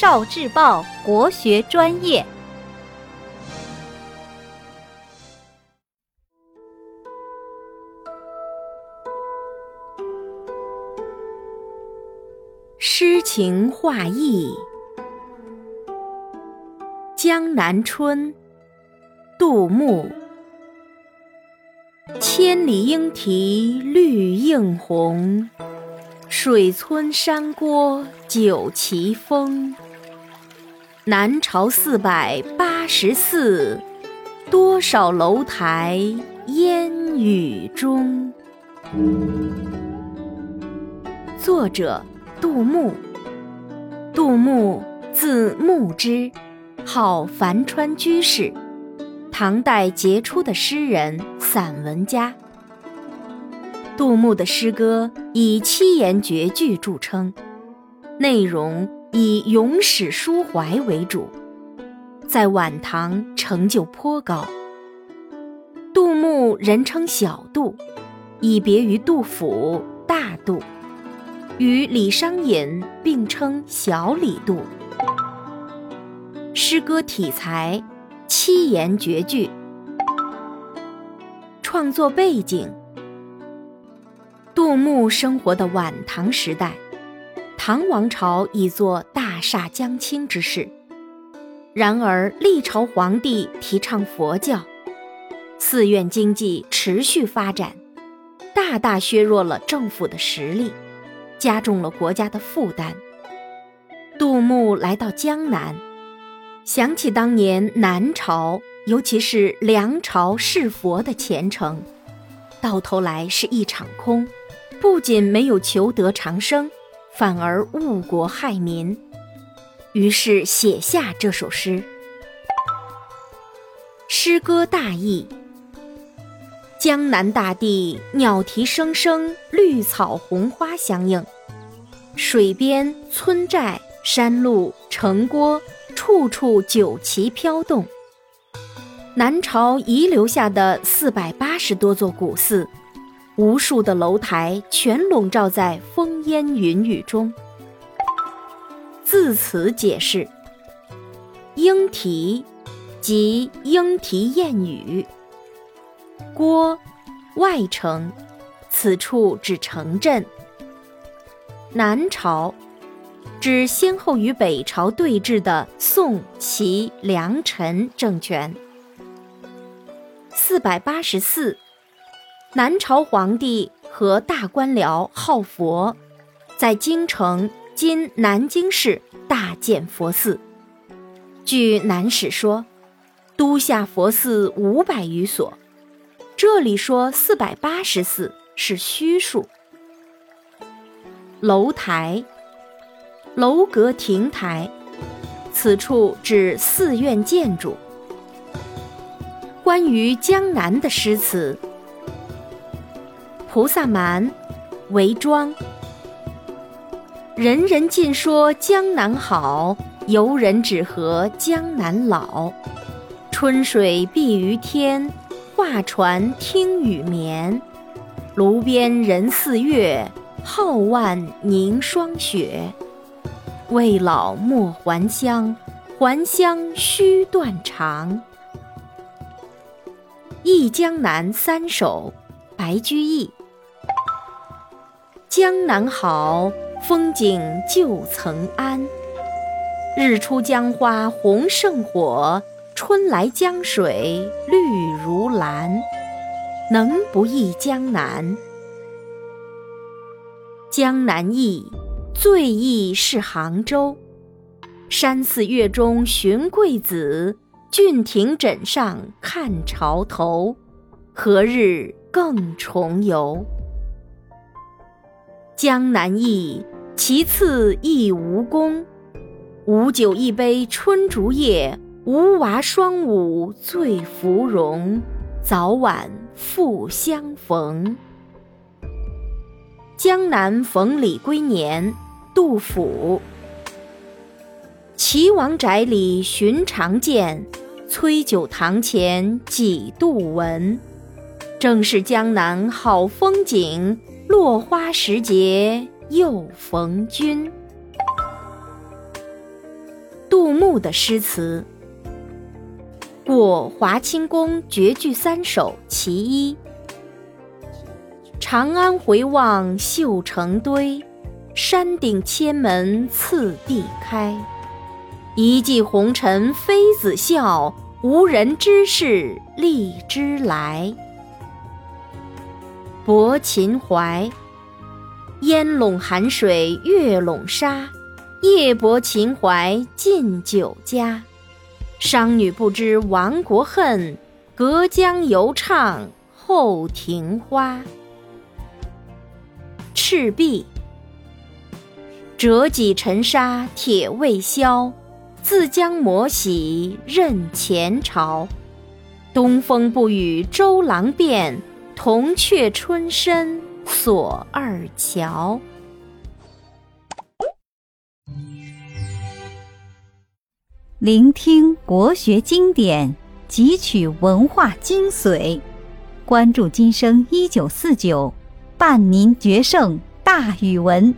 少智报国学专业。诗情画意，《江南春》杜牧。千里莺啼绿映红，水村山郭酒旗风。南朝四百八十寺，多少楼台烟雨中。作者杜牧。杜牧字牧之，号樊川居士。唐代杰出的诗人、散文家。杜牧的诗歌以七言绝句著称，内容以咏史抒怀为主，在晚唐成就颇高。杜牧人称小杜，以别于杜甫、大杜，与李商隐并称小李杜。诗歌体裁。七言绝句。创作背景：杜牧生活的晚唐时代，唐王朝已作大厦将倾之势。然而历朝皇帝提倡佛教，寺院经济持续发展，大大削弱了政府的实力，加重了国家的负担。杜牧来到江南。想起当年南朝，尤其是梁朝是佛的前程，到头来是一场空，不仅没有求得长生，反而误国害民。于是写下这首诗。诗歌大意：江南大地鸟啼声声，绿草红花相映，水边、村寨、山路、城郭。处处酒旗飘动。南朝遗留下的四百八十多座古寺，无数的楼台全笼罩在风烟云雨中。字词解释：莺啼，即莺啼燕语。郭，外城，此处指城镇。南朝。指先后与北朝对峙的宋、齐、梁、陈政权。四百八十四，南朝皇帝和大官僚好佛，在京城（今南京市）大建佛寺。据《南史》说，都下佛寺五百余所，这里说四百八十四是虚数。楼台。楼阁亭台，此处指寺院建筑。关于江南的诗词：菩萨蛮，韦庄。人人尽说江南好，游人只合江南老。春水碧于天，画船听雨眠。炉边人似月，皓腕凝霜雪。未老莫还乡，还乡须断肠。《忆江南三首》白居易。江南好，风景旧曾谙。日出江花红胜火，春来江水绿如蓝。能不忆江南？江南忆。最忆是杭州，山寺月中寻桂子，郡亭枕上看潮头。何日更重游？江南忆，其次忆吴宫。吴酒一杯春竹叶，吴娃双舞醉芙蓉。早晚复相逢。江南逢李龟年。杜甫。岐王宅里寻常见，崔九堂前几度闻。正是江南好风景，落花时节又逢君。杜牧的诗词。过华清宫绝句三首其一。长安回望绣成堆，山顶千门次第开。一骑红尘妃子笑，无人知是荔枝来。《泊秦淮》烟笼寒水月笼沙，夜泊秦淮近酒家。商女不知亡国恨，隔江犹唱后庭花。赤壁，折戟沉沙铁未销，自将磨洗认前朝。东风不与周郎便，铜雀春深锁二乔。聆听国学经典，汲取文化精髓，关注今生一九四九。伴您决胜大语文。